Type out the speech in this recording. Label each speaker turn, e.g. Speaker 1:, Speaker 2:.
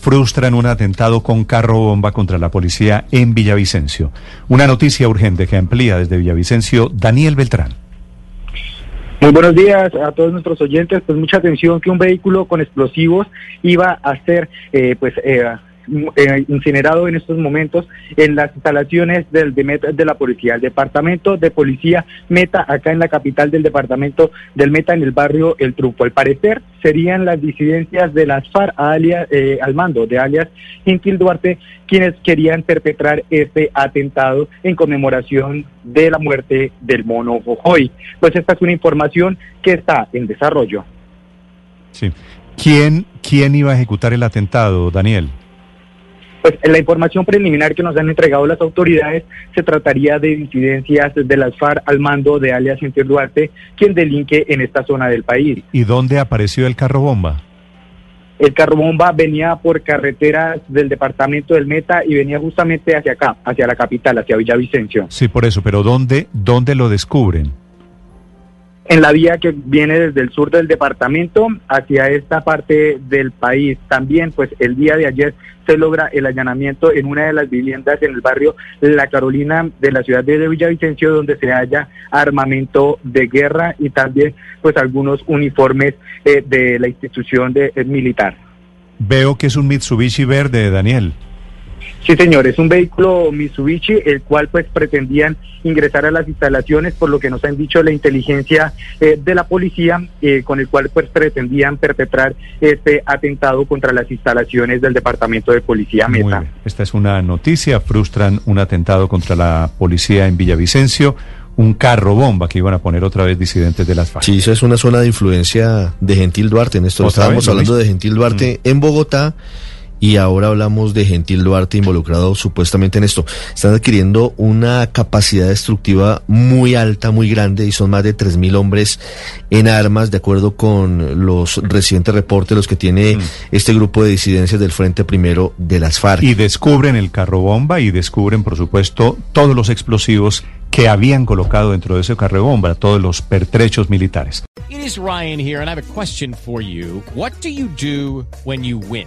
Speaker 1: Frustran un atentado con carro bomba contra la policía en Villavicencio. Una noticia urgente que amplía desde Villavicencio Daniel Beltrán.
Speaker 2: Muy buenos días a todos nuestros oyentes. Pues mucha atención que un vehículo con explosivos iba a ser eh, pues eh, eh, incinerado en estos momentos en las instalaciones del DEMET de la policía, el departamento de policía Meta, acá en la capital del departamento del Meta, en el barrio El Truco. Al parecer serían las disidencias de las FARC alias, eh, al mando de alias Gentil Duarte quienes querían perpetrar este atentado en conmemoración de la muerte del mono Jojoy. Pues esta es una información que está en desarrollo.
Speaker 1: Sí. ¿Quién, ¿Quién iba a ejecutar el atentado, Daniel?
Speaker 2: Pues en la información preliminar que nos han entregado las autoridades se trataría de disidencias de las FARC al mando de alias Gentil Duarte, quien delinque en esta zona del país.
Speaker 1: ¿Y dónde apareció el carro bomba?
Speaker 2: El carro bomba venía por carreteras del departamento del Meta y venía justamente hacia acá, hacia la capital, hacia Villavicencio.
Speaker 1: Sí, por eso, pero ¿dónde, dónde lo descubren?
Speaker 2: En la vía que viene desde el sur del departamento hacia esta parte del país. También, pues el día de ayer se logra el allanamiento en una de las viviendas en el barrio La Carolina de la ciudad de Villavicencio, donde se halla armamento de guerra y también, pues algunos uniformes eh, de la institución de, eh, militar.
Speaker 1: Veo que es un Mitsubishi verde, Daniel.
Speaker 2: Sí, señor, es un vehículo Mitsubishi, el cual pues pretendían ingresar a las instalaciones, por lo que nos han dicho la inteligencia eh, de la policía, eh, con el cual pues pretendían perpetrar este atentado contra las instalaciones del Departamento de Policía Meta.
Speaker 1: Esta es una noticia, frustran un atentado contra la policía en Villavicencio un carro bomba que iban a poner otra vez disidentes de las FARC.
Speaker 3: Sí, eso es una zona de influencia de Gentil Duarte. En esto estábamos hablando de Gentil Duarte mm. en Bogotá y ahora hablamos de Gentil Duarte involucrado supuestamente en esto. Están adquiriendo una capacidad destructiva muy alta, muy grande y son más de 3.000 hombres en armas, de acuerdo con los recientes reportes, los que tiene mm. este grupo de disidencias del Frente Primero de las FARC.
Speaker 1: Y descubren el carro bomba y descubren, por supuesto, todos los explosivos que habían colocado dentro de ese carro bomba, todos los pertrechos militares.
Speaker 4: It is Ryan here and I have a question for you. What do you do when you win?